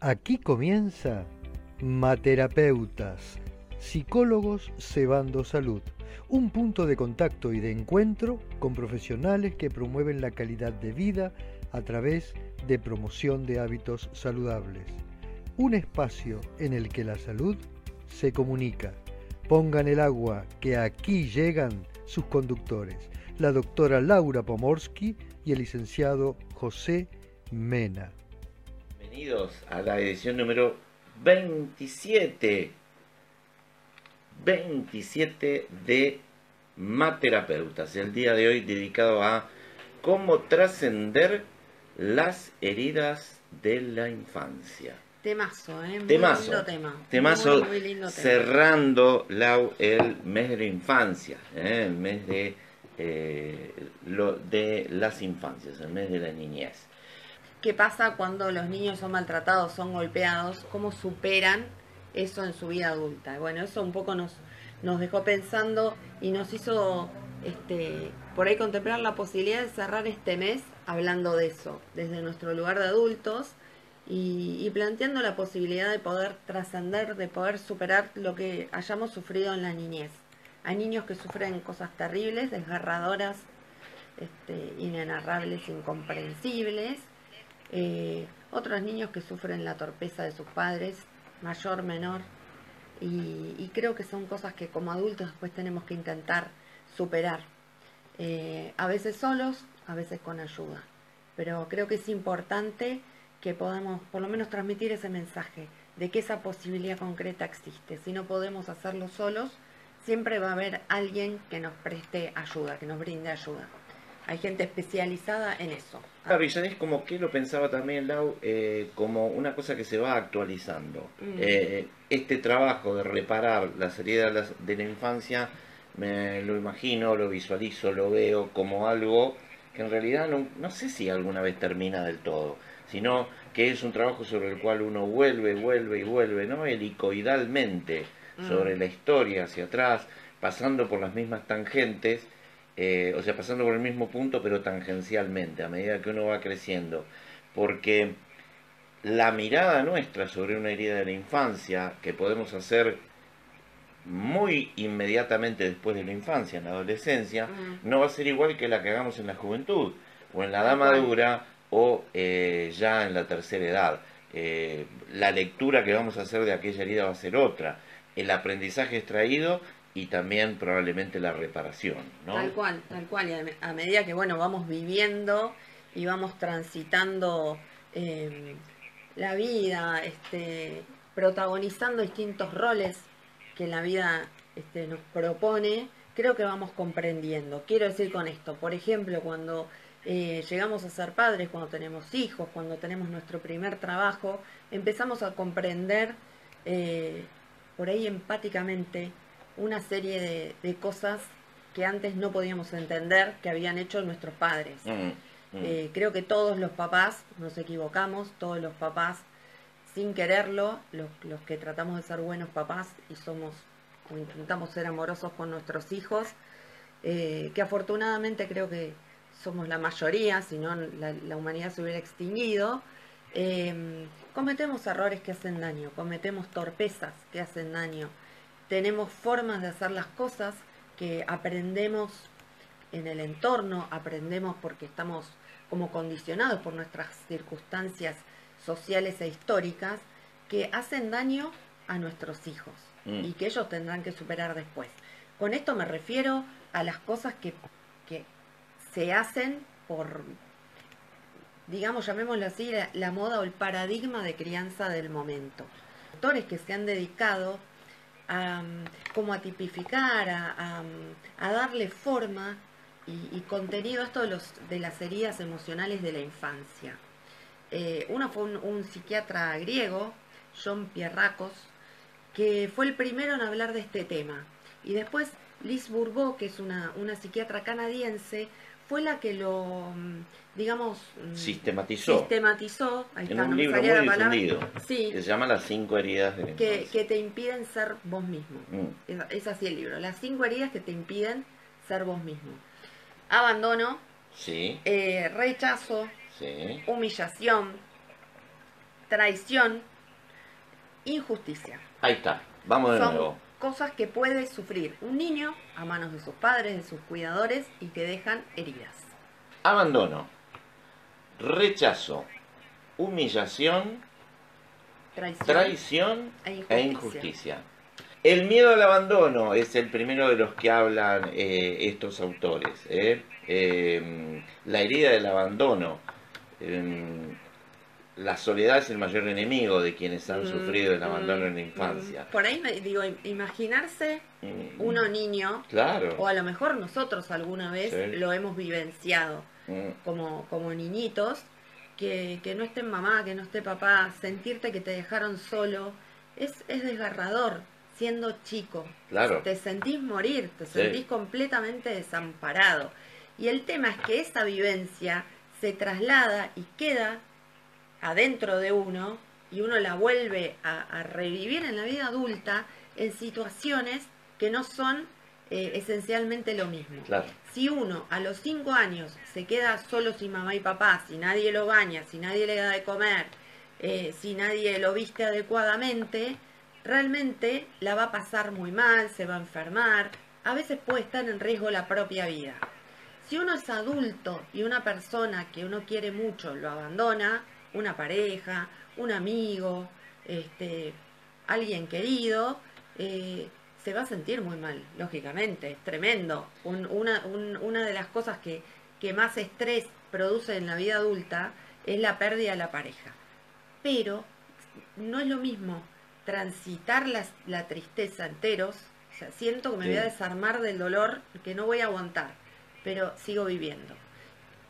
Aquí comienza Materapeutas, psicólogos cebando salud, un punto de contacto y de encuentro con profesionales que promueven la calidad de vida a través de promoción de hábitos saludables. Un espacio en el que la salud se comunica. Pongan el agua, que aquí llegan sus conductores, la doctora Laura Pomorsky y el licenciado José Mena. Bienvenidos a la edición número 27. 27 de Materapeutas. El día de hoy dedicado a cómo trascender las heridas de la infancia. Temazo, ¿eh? Muy Temazo. lindo tema. Temazo Muy, muy lindo tema. cerrando Lau, el mes de la infancia, ¿eh? el mes de, eh, lo, de las infancias, el mes de la niñez. ¿Qué pasa cuando los niños son maltratados, son golpeados? ¿Cómo superan eso en su vida adulta? Bueno, eso un poco nos, dejó pensando y nos hizo este, por ahí contemplar la posibilidad de cerrar este mes hablando de eso, desde nuestro lugar de adultos y, y planteando la posibilidad de poder trascender, de poder superar lo que hayamos sufrido en la niñez. Hay niños que sufren cosas terribles, desgarradoras, este, inenarrables, incomprensibles. Eh, otros niños que sufren la torpeza de sus padres, mayor, menor. Y, creo que son cosas que como adultos después tenemos que intentar superar. Eh, a veces solos, a veces con ayuda. Pero creo que es importante que podamos por lo menos transmitir ese mensaje de que esa posibilidad concreta existe. Si no podemos hacerlo solos, siempre va a haber alguien que nos preste ayuda, que nos brinde ayuda. Hay gente especializada en eso. Claro, y sabes como que lo pensaba también Lau, eh, como una cosa que se va actualizando. Mm. Eh, este trabajo de reparar las heridas de la infancia, me lo imagino, lo visualizo, lo veo como algo que en realidad no, no sé si alguna vez termina del todo, sino que es un trabajo sobre el cual uno vuelve, vuelve y vuelve, ¿no? Helicoidalmente sobre la historia hacia atrás, pasando por las mismas tangentes, eh, o sea, pasando por el mismo punto, pero tangencialmente, a medida que uno va creciendo. Porque la mirada nuestra sobre una herida de la infancia, que podemos hacer muy inmediatamente después de la infancia, en la adolescencia, Mm. no va a ser igual que la que hagamos en la juventud, o en la edad madura, o eh, ya en la tercera edad. Eh, la lectura que vamos a hacer de aquella herida va a ser otra. El aprendizaje extraído y también probablemente la reparación, ¿no? Tal cual, tal cual. Y a, me- a medida que bueno vamos viviendo y vamos transitando eh, la vida, este, protagonizando distintos roles que la vida este, nos propone, creo que vamos comprendiendo. Quiero decir con esto, por ejemplo, cuando eh, llegamos a ser padres, cuando tenemos hijos, cuando tenemos nuestro primer trabajo, empezamos a comprender eh, por ahí empáticamente una serie de, de cosas que antes no podíamos entender que habían hecho nuestros padres. Mm, mm. Eh, creo que todos los papás nos equivocamos, todos los papás sin quererlo, los, los que tratamos de ser buenos papás y somos o intentamos ser amorosos con nuestros hijos, eh, que afortunadamente creo que somos la mayoría, si no la, la humanidad se hubiera extinguido, eh, cometemos errores que hacen daño, cometemos torpezas que hacen daño, tenemos formas de hacer las cosas que aprendemos en el entorno, aprendemos porque estamos como condicionados por nuestras circunstancias sociales e históricas que hacen daño a nuestros hijos Mm. y que ellos tendrán que superar después. Con esto me refiero a las cosas que, que se hacen por, digamos, llamémoslo así, la, la moda o el paradigma de crianza del momento. Actores que se han dedicado a, como a tipificar, a, a, darle forma y, contenido a esto de, los, de las heridas emocionales de la infancia. Eh, uno fue un, psiquiatra griego, John Pierrakos, que fue el primero en hablar de este tema. Y después Liz Bourbeau, que es una, una psiquiatra canadiense, fue la que lo, mm, digamos, mm, Sistematizó sistematizó, ahí en está, un no libro muy difundido Sí, que se llama Las cinco heridas de que, que te impiden ser vos mismo. Mm, Es, es así el libro. Las cinco heridas que te impiden ser vos mismo. Abandono, Sí, eh, rechazo, sí. humillación, traición, injusticia. Ahí está, vamos de Son nuevo. cosas que puede sufrir un niño a manos de sus padres, de sus cuidadores y que dejan heridas. Abandono, rechazo, humillación, Traición. traición E e injusticia. injusticia. El miedo al abandono es el primero de los que hablan eh, estos autores. ¿eh? Eh, la herida del abandono. La soledad es el mayor enemigo de quienes han Mm, sufrido el mm, abandono en la mm. infancia. Por ahí me digo, im- imaginarse Mm, uno niño, Claro. o a lo mejor nosotros alguna vez Sí. lo hemos vivenciado Mm, como, como niñitos, que, que no esté mamá, que no esté papá, sentirte que te dejaron solo, es, es desgarrador siendo chico. Claro. Te sentís morir, te Sí. sentís completamente desamparado. Y el tema es que esa vivencia se traslada y queda adentro de uno y uno la vuelve a, a revivir en la vida adulta en situaciones que no son eh, esencialmente lo mismo. Claro. Si uno a los cinco años se queda solo sin mamá y papá, si nadie lo baña, si nadie le da de comer, eh, si nadie lo viste adecuadamente, realmente la va a pasar muy mal, se va a enfermar, a veces puede estar en riesgo la propia vida. Si uno es adulto y una persona que uno quiere mucho lo abandona, una pareja, un amigo, este, alguien querido, eh, se va a sentir muy mal, lógicamente, es tremendo. Un- una, un- una de las cosas que, que más estrés produce en la vida adulta es la pérdida de la pareja. Pero no es lo mismo transitar la, la tristeza enteros, o sea, siento que me Sí. voy a desarmar del dolor, que no voy a aguantar, pero sigo viviendo.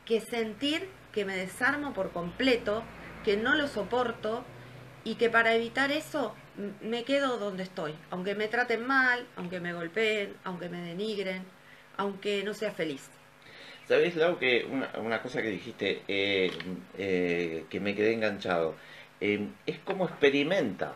Que sentir que me desarmo por completo, que no lo soporto y que para evitar eso me quedo donde estoy, aunque me traten mal, aunque me golpeen, aunque me denigren, aunque no sea feliz. ¿Sabés, Lau, que una, una cosa que dijiste eh, eh, que me quedé enganchado? Eh, es como experimenta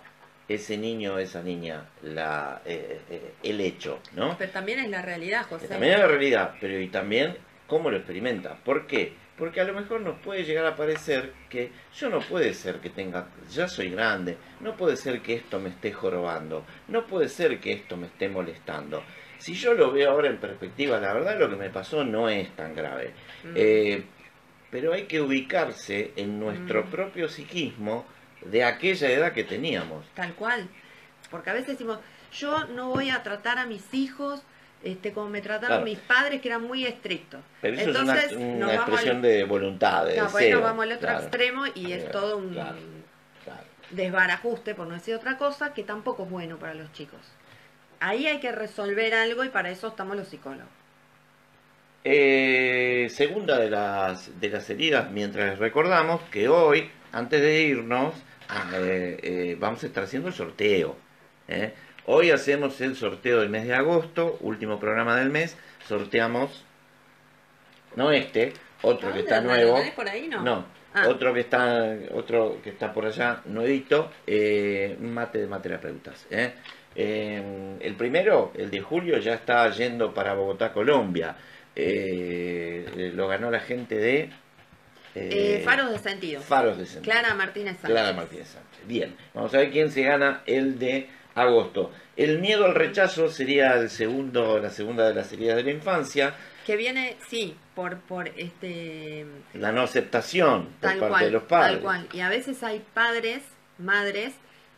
ese niño o esa niña la, eh, eh, el hecho, ¿no? Pero también es la realidad, José. también es la realidad, pero y también cómo lo experimenta. ¿Por qué? Porque a lo mejor nos puede llegar a parecer que yo no puede ser que tenga, ya soy grande, no puede ser que esto me esté jorobando, no puede ser que esto me esté molestando. Si yo lo veo ahora en perspectiva, la verdad lo que me pasó no es tan grave. Mm. Eh, pero hay que ubicarse en nuestro Mm. propio psiquismo de aquella edad que teníamos. Tal cual. Porque a veces decimos, yo no voy a tratar a mis hijos este, como me trataron Claro. mis padres, que eran muy estrictos. Pero eso Entonces, es una, una nos vamos expresión al- de voluntad, de No, pues deseo. nos vamos al otro Claro, extremo y es todo un desbarajuste, por no decir otra cosa, que tampoco es bueno para los chicos. Ahí hay que resolver algo y para eso estamos los psicólogos. Eh, segunda de las, de las heridas, mientras recordamos que hoy, antes de irnos, ah, eh, eh, vamos a estar haciendo el sorteo. Hoy hacemos el sorteo del mes de agosto, último programa del mes, sorteamos, no este, otro ¿A que está nuevo. por ahí? No. Ah. otro que está otro que está por allá, nuevito, eh, mate de materapeutas. ¿eh? Eh, el primero, el de julio, ya está yendo para Bogotá, Colombia. Eh, lo ganó la gente de eh, Eh, faros de sentido. Faros de Sentido. Clara Martínez Sánchez. Clara Martínez Sánchez. Bien, vamos a ver quién se gana el de agosto. El miedo al rechazo sería el segundo, la segunda de las heridas de la infancia. Que viene, sí, por, por este La no aceptación por tal parte cual, de los padres tal cual. Y a veces hay padres, madres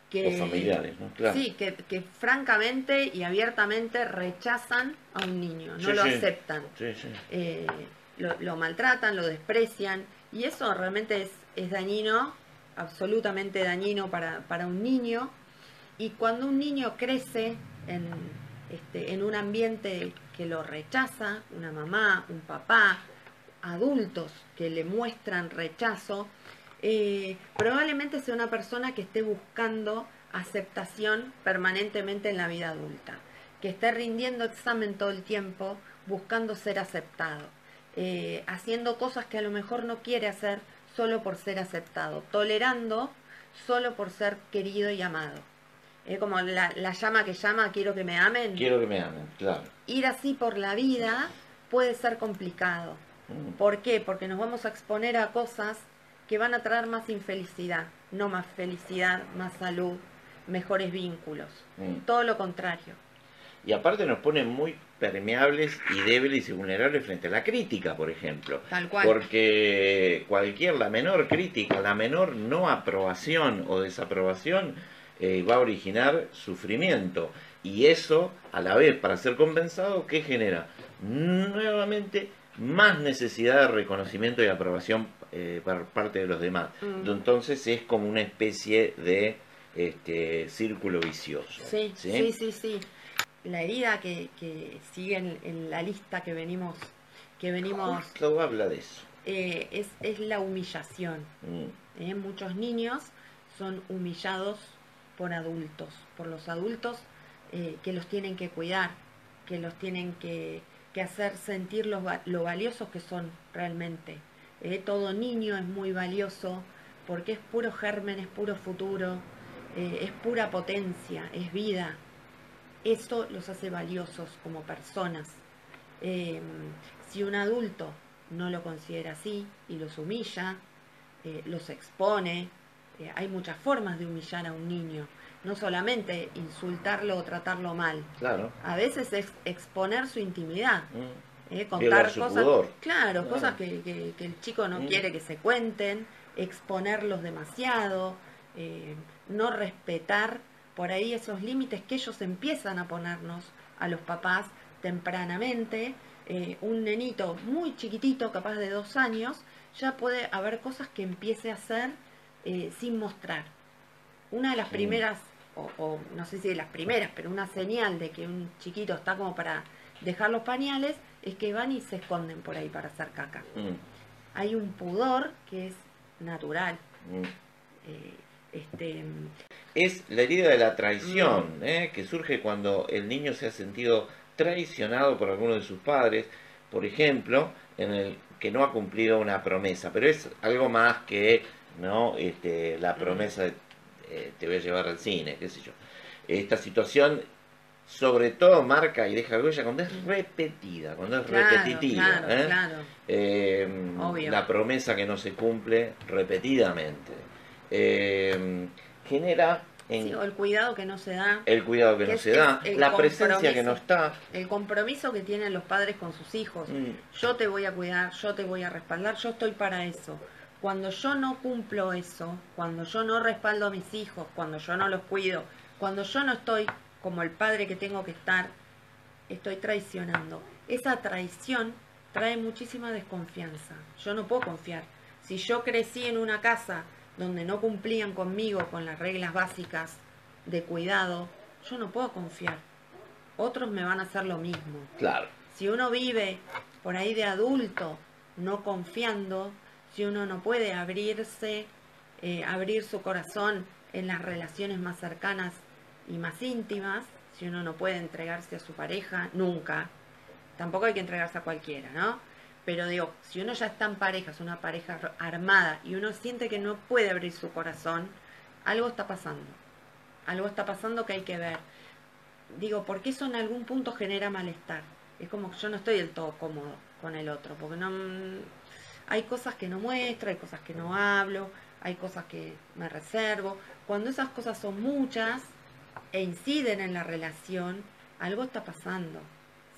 que o familiares, ¿no? Claro. Sí, que, que francamente y abiertamente rechazan a un niño, no Sí, lo sí. aceptan, Sí, eh, lo, lo maltratan, lo desprecian y eso realmente es, es dañino, absolutamente dañino para, para un niño. Y cuando un niño crece en, este, en un ambiente que lo rechaza, una mamá, un papá, adultos que le muestran rechazo, eh, probablemente sea una persona que esté buscando aceptación permanentemente en la vida adulta, que esté rindiendo examen todo el tiempo buscando ser aceptado, eh, haciendo cosas que a lo mejor no quiere hacer solo por ser aceptado, tolerando solo por ser querido y amado. Es como la, la llama que llama, quiero que me amen. Quiero que me amen, claro. Ir así por la vida puede ser complicado. Mm. ¿Por qué? Porque nos vamos a exponer a cosas que van a traer más infelicidad, no más felicidad, más salud, mejores vínculos. Mm. Todo lo contrario. Y aparte nos pone muy permeables y débiles y vulnerables frente a la crítica, por ejemplo. Tal cual. Porque cualquier, la menor crítica, la menor no aprobación o desaprobación eh, va a originar sufrimiento. Y eso, a la vez, para ser compensado, ¿qué genera? Nuevamente, más necesidad de reconocimiento y aprobación eh, por parte de los demás. Mm. Entonces es como una especie de este, círculo vicioso. Sí, sí, sí, sí. La herida que, que sigue en, en la lista que venimos, que venimos Justo habla de eso. eh, es, es la humillación. Mm. ¿eh? Muchos niños son humillados por adultos, por los adultos eh, que los tienen que cuidar, que los tienen que, hacer sentir lo valiosos que son realmente. ¿eh? Todo niño es muy valioso porque es puro germen, es puro futuro, eh, es pura potencia, es vida. Eso los hace valiosos como personas. Si un adulto no lo considera así y los humilla, los expone, eh, hay muchas formas de humillar a un niño, no solamente insultarlo o tratarlo mal, Claro. a veces es exponer su intimidad, Mm. eh, contar su cosas, pudor. claro, Claro. cosas que, que- que el chico no Mm. quiere que se cuenten, exponerlos demasiado, eh, no respetar por ahí esos límites que ellos empiezan a ponernos a los papás tempranamente. Eh, un nenito muy chiquitito, capaz de dos años, ya puede haber cosas que empiece a hacer eh, sin mostrar. Una de las Sí. primeras, o, o no sé si de las primeras, pero una señal de que un chiquito está como para dejar los pañales, es que van y se esconden por ahí para hacer caca. Mm. Hay un pudor que es natural. Mm. eh, este, Es la herida de la traición, Mm. ¿eh? que surge cuando el niño se ha sentido traicionado por alguno de sus padres, por ejemplo, en el que no ha cumplido una promesa, pero es algo más que no este, la promesa de eh, te voy a llevar al cine, qué sé yo. Esta situación sobre todo marca y deja huella cuando es repetida, cuando es claro, repetitiva. claro, ¿eh? claro. Eh, Obvio. la promesa que no se cumple repetidamente. Eh, genera en Sí, o el cuidado que no se da, el cuidado que que no se da, la presencia que no está. el compromiso que tienen los padres con sus hijos. Mm, Yo te voy a cuidar, yo te voy a respaldar, yo estoy para eso. Cuando yo no cumplo eso, cuando yo no respaldo a mis hijos, cuando yo no los cuido, cuando yo no estoy como el padre que tengo que estar, estoy traicionando. Esa traición trae muchísima desconfianza. Yo no puedo confiar. Si yo crecí en una casa donde no cumplían conmigo con las reglas básicas de cuidado, yo no puedo confiar. Otros me van a hacer lo mismo. claro. Si uno vive por ahí de adulto no confiando, si uno no puede abrirse, eh, abrir su corazón en las relaciones más cercanas y más íntimas, si uno no puede entregarse a su pareja, nunca, tampoco hay que entregarse a cualquiera, ¿no? Pero digo, si uno ya está en pareja, es una pareja ar- armada y uno siente que no puede abrir su corazón, algo está pasando. Algo está pasando que hay que ver. Digo, porque eso en algún punto genera malestar. Es como que yo no estoy del todo cómodo con el otro, porque no hay cosas que no muestro, hay cosas que no hablo, hay cosas que me reservo. Cuando esas cosas son muchas e inciden en la relación, algo está pasando.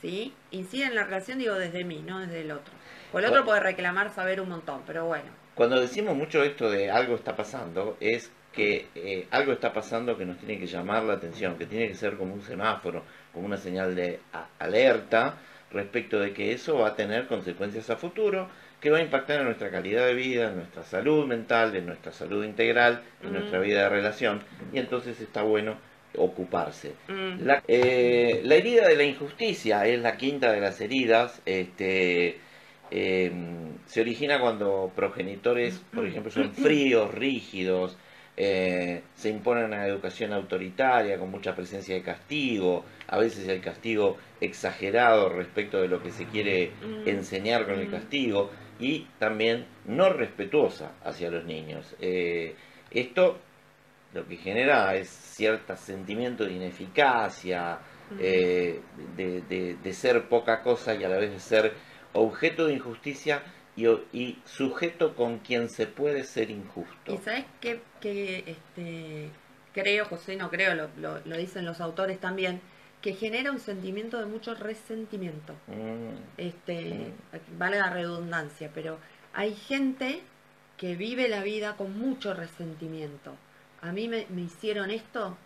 ¿Sí? Incide en la relación, digo, desde mí, no desde el otro. O el otro puede reclamar saber un montón, pero bueno. Cuando decimos mucho esto de algo está pasando, es que eh, algo está pasando que nos tiene que llamar la atención, que tiene que ser como un semáforo, como una señal de alerta respecto de que eso va a tener consecuencias a futuro, que va a impactar en nuestra calidad de vida, en nuestra salud mental, en nuestra salud integral, en Mm. nuestra vida de relación, y entonces está bueno ocuparse. Mm, La, eh, la herida de la injusticia es la quinta de las heridas. Este, eh, se origina cuando progenitores, por ejemplo, son fríos, rígidos, eh, se impone una educación autoritaria con mucha presencia de castigo, a veces el castigo exagerado respecto de lo que se quiere Mm. enseñar con el Mm. castigo y también no respetuosa hacia los niños. Eh, esto lo que genera es cierto sentimiento de ineficacia, eh, de, de- de ser poca cosa y a la vez de ser objeto de injusticia y, sujeto con quien se puede ser injusto. ¿Y sabes qué, este, creo, José, no creo, lo, lo, dicen los autores también, que genera un sentimiento de mucho resentimiento. Mm. Este, mm. Vale la redundancia, pero hay gente que vive la vida con mucho resentimiento. A mí me, hicieron esto,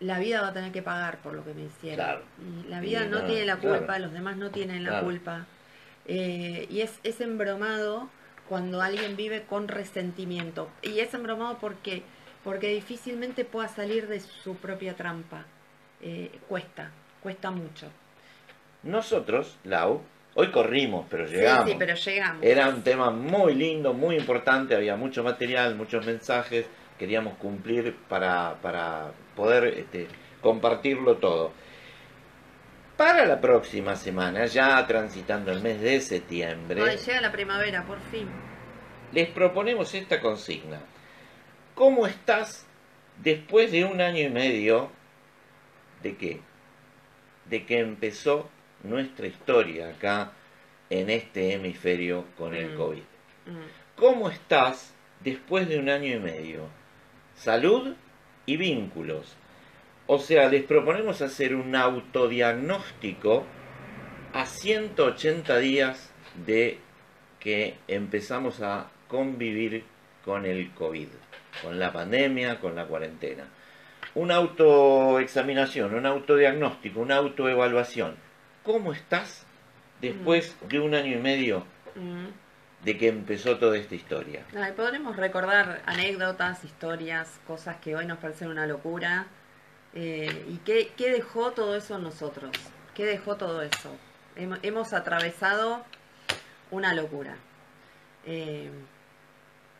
la vida va a tener que pagar por lo que me hicieron. Y la vida no, tiene la culpa, los demás no tienen la culpa. Eh, y es, es embromado cuando alguien vive con resentimiento. Y es embromado porque, porque difícilmente pueda salir de su propia trampa. Eh, cuesta, cuesta mucho. Nosotros, Lau, hoy corrimos, pero llegamos. Sí, pero llegamos. Era un tema muy lindo, muy importante, había mucho material, muchos mensajes, queríamos cumplir para, para poder este, compartirlo todo. Para la próxima semana, ya transitando el mes de septiembre. Ay, llega la primavera, por fin. Les proponemos esta consigna. ¿Cómo estás después de un año y medio de qué? De que empezó nuestra historia acá en este hemisferio con el mm. COVID. Mm. ¿Cómo estás después de un año y medio? Salud y vínculos. O sea, les proponemos hacer un autodiagnóstico a 180 días de que empezamos a convivir con el COVID, con la pandemia, con la cuarentena. Una autoexaminación, un autodiagnóstico, una autoevaluación. ¿Cómo estás después mm. de un año y medio mm. de que empezó toda esta historia? podremos recordar anécdotas, historias, cosas que hoy nos parecen una locura eh, ¿Y qué, dejó todo eso en nosotros? ¿Qué dejó todo eso? Hemos, atravesado una locura. Eh,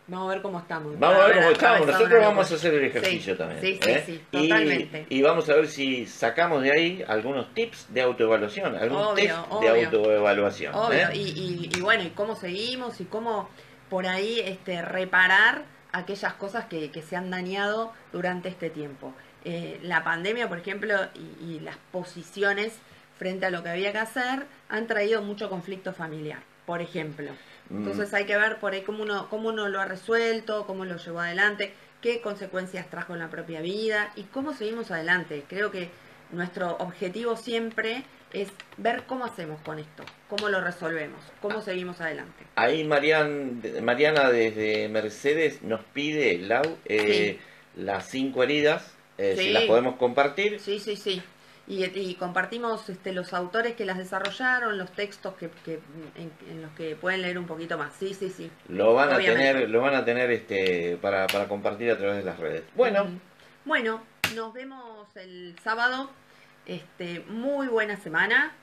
vamos a ver cómo estamos. Vamos a ver cómo estamos. Nosotros vamos a hacer el ejercicio también. Sí, sí, ¿eh? sí, totalmente. Y, vamos a ver si sacamos de ahí algunos tips de autoevaluación, algunos tips de autoevaluación. Obvio. Y, y, bueno, y cómo seguimos y cómo por ahí este, reparar aquellas cosas que, que se han dañado durante este tiempo. Eh, la pandemia, por ejemplo, y, las posiciones frente a lo que había que hacer han traído mucho conflicto familiar, por ejemplo. Mm. Entonces hay que ver por ahí cómo uno, cómo uno lo ha resuelto, cómo lo llevó adelante, qué consecuencias trajo en la propia vida y cómo seguimos adelante. Creo que nuestro objetivo siempre es ver cómo hacemos con esto, cómo lo resolvemos, cómo seguimos adelante. Ahí Mariana desde Mercedes nos pide, Lau, eh, las cinco heridas eh, si las podemos compartir. Sí, sí, sí. Y, compartimos este, los autores que las desarrollaron, los textos que, en, los que pueden leer un poquito más. Sí, sí, sí. Lo van a tener, lo van a tener este, para, para compartir a través de las redes. Bueno. Bueno, nos vemos el sábado. Este, muy buena semana.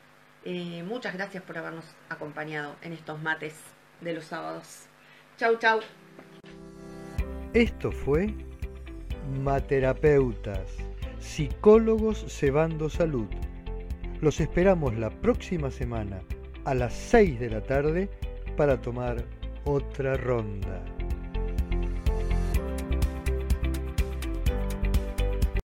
Eh, muchas gracias por habernos acompañado en estos mates de los sábados. Chau, chau. Esto fue materapeutas, psicólogos cebando salud. Los esperamos la próxima semana a las 6 de la tarde para tomar otra ronda.